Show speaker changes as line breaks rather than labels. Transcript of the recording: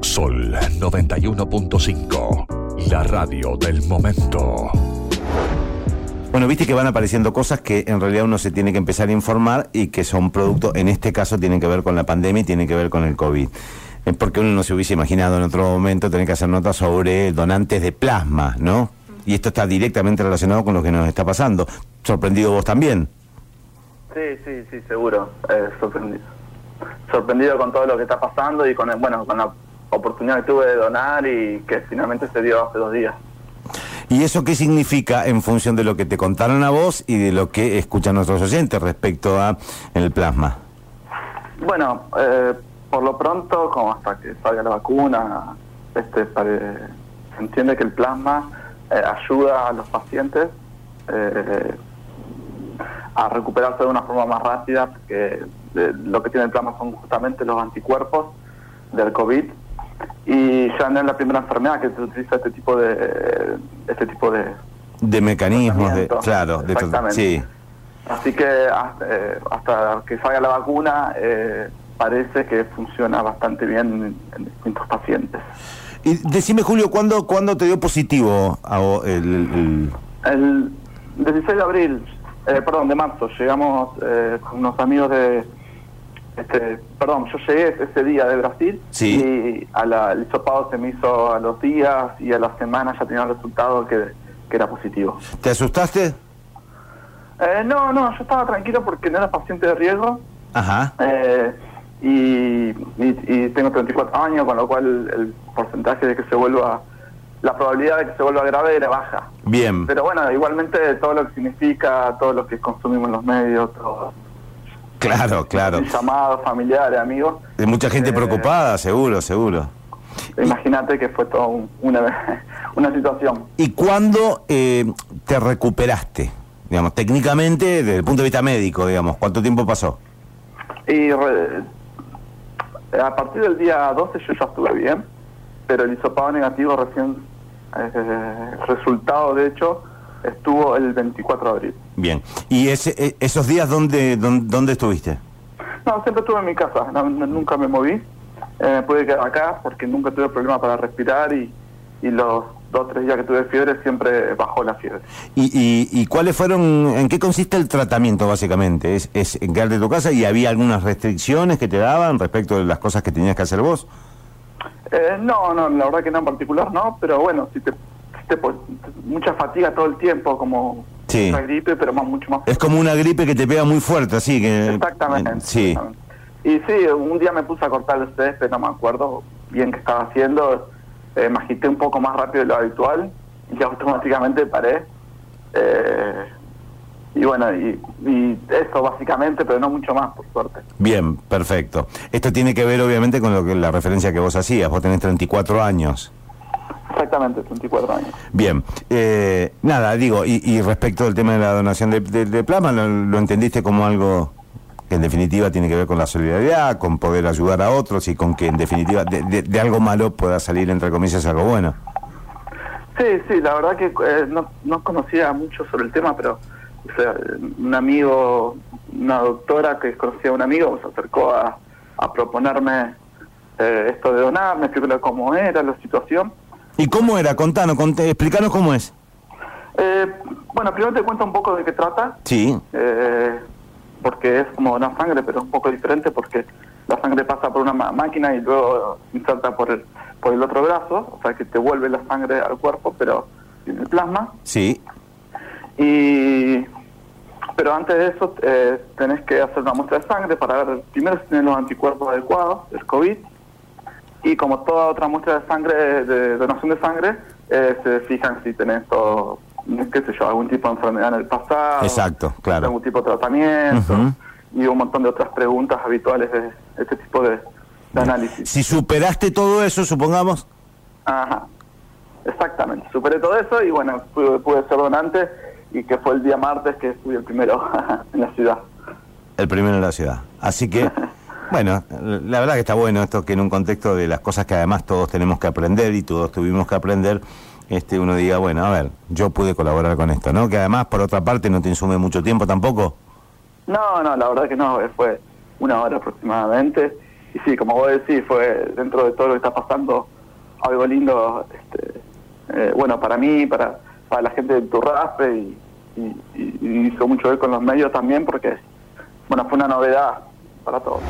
Sol 91.5, la radio del momento.
Bueno, viste que van apareciendo cosas que en realidad uno se tiene que empezar a informar y que son productos, en este caso tienen que ver con la pandemia y tienen que ver con el COVID. Es porque uno no se hubiese imaginado en otro momento tener que hacer notas sobre donantes de plasma, ¿no? Y esto está directamente relacionado con lo que nos está pasando. ¿Sorprendido vos también?
Sí, sí, sí, seguro. Eh, sorprendido. Sorprendido con todo lo que está pasando y con, el- bueno, con la oportunidad que tuve de donar y que finalmente se dio hace dos días.
¿Y eso qué significa en función de lo que te contaron a vos y de lo que escuchan nuestros oyentes respecto a el plasma?
Bueno, eh, por lo pronto, como hasta que salga la vacuna, este, se entiende que el plasma eh, ayuda a los pacientes eh, a recuperarse de una forma más rápida, porque eh, lo que tiene el plasma son justamente los anticuerpos del COVID y ya no es la primera enfermedad que se utiliza este tipo de este tipo de
De mecanismos, de, claro, de sí.
Así que hasta, eh, hasta que salga la vacuna eh, parece que funciona bastante bien en, distintos pacientes.
Y decime, Julio, ¿cuándo, ¿cuándo te dio positivo a vos el, el-
El 16 de abril, eh, perdón, de marzo, llegamos eh, con unos amigos de... Este, perdón, yo llegué ese día de Brasil
Sí.
y a la- el hisopado se me hizo a los días y a la semana ya tenía el resultado que, que era positivo.
¿Te asustaste?
Eh, no, no, yo estaba tranquilo porque no era paciente de riesgo
Ajá.
Eh, y, y- y tengo 34 años, con lo cual el porcentaje de que se vuelva, la probabilidad de que se vuelva grave era baja.
Bien.
Pero bueno, igualmente todo lo que significa, todo lo que consumimos en los medios, todo,
Claro, claro.
llamados, familiares, amigos,
De mucha gente
Eh,
preocupada, seguro, seguro.
imagínate que fue toda un- una, una situación.
¿Y cuándo eh, te recuperaste? Digamos, técnicamente, desde el punto de vista médico, digamos, ¿cuánto tiempo pasó?
Y re- a partir del día 12 yo ya estuve bien, pero el hisopado negativo recién, eh, resultado de hecho, estuvo el 24 de abril.
Bien. ¿Y ese, e- esos días dónde, dónde, dónde estuviste?
No, siempre estuve en mi casa, no- nunca me moví. Eh, pude quedar acá porque nunca tuve problema para respirar y, y los dos o tres días que tuve fiebre siempre bajó la fiebre.
¿Y, y, y cuáles fueron, en qué consiste el tratamiento básicamente? ¿Es, ¿Es en quedarte en tu casa y había algunas restricciones que te daban respecto de las cosas que tenías que hacer vos?
Eh, no, no, la verdad que no en particular no, pero bueno, si te, si te mucha fatiga todo el tiempo, como
Sí.
una gripe, pero más mucho más
Es como una gripe que te pega muy fuerte, así que...
Exactamente.
eh, Sí.
exactamente. Y sí, un día me puse a cortar el césped, no me acuerdo bien qué estaba haciendo, eh, me agité un poco más rápido de lo habitual y automáticamente paré. Eh, y bueno, y, y eso básicamente, pero no mucho más, por suerte.
Bien, perfecto. Esto tiene que ver obviamente con lo que la referencia que vos hacías. Vos tenés 34 años.
Exactamente, 34 años.
Bien, eh, nada, digo, y, y respecto del tema de la donación de, de- de plasma, ¿lo, lo entendiste como algo que en definitiva tiene que ver con la solidaridad, con poder ayudar a otros y con que en definitiva de, de- algo malo pueda salir, entre comillas, algo bueno?
Sí, sí, la verdad que eh, no, no conocía mucho sobre el tema, pero o sea, un amigo, una doctora que conocía a un amigo, se acercó a, a proponerme eh, esto de donar, me explicó cómo era la situación.
¿Y cómo era? Contanos, conté, explicanos cómo es.
Eh, bueno, primero te cuento un poco de qué trata,
Sí,
eh, porque es como donar sangre, pero es un poco diferente porque la sangre pasa por una máquina y luego se inserta por el, por el otro brazo, o sea que te vuelve la sangre al cuerpo, pero en el plasma.
sí,
Y pero antes de eso eh, tenés que hacer una muestra de sangre para ver primero si tenés los anticuerpos adecuados del COVID y como toda otra muestra de sangre de donación de sangre eh, se fijan si tenés todo qué sé yo algún tipo de enfermedad en el pasado
Exacto, claro.
algún tipo de tratamiento y un montón de otras preguntas habituales de este tipo de, de análisis
Si superaste todo eso, supongamos,
Ajá, exactamente. Superé todo eso y bueno, pude, pude ser donante y que fue el día martes que fui el primero en la ciudad.
el primero en la ciudad. Así que, bueno, la verdad que está bueno esto que en un contexto de las cosas que además todos tenemos que aprender y todos tuvimos que aprender, este uno diga, bueno, a ver, yo pude colaborar con esto, ¿no? Que además, por otra parte, no te insume mucho tiempo tampoco.
No, no, la verdad que no, fue una hora aproximadamente y sí, como vos decís, fue dentro de todo lo que está pasando algo lindo, este, eh, bueno, para mí, para, para la gente de Turraspe y, y hizo mucho ver con los medios también porque, bueno, fue una novedad para todos.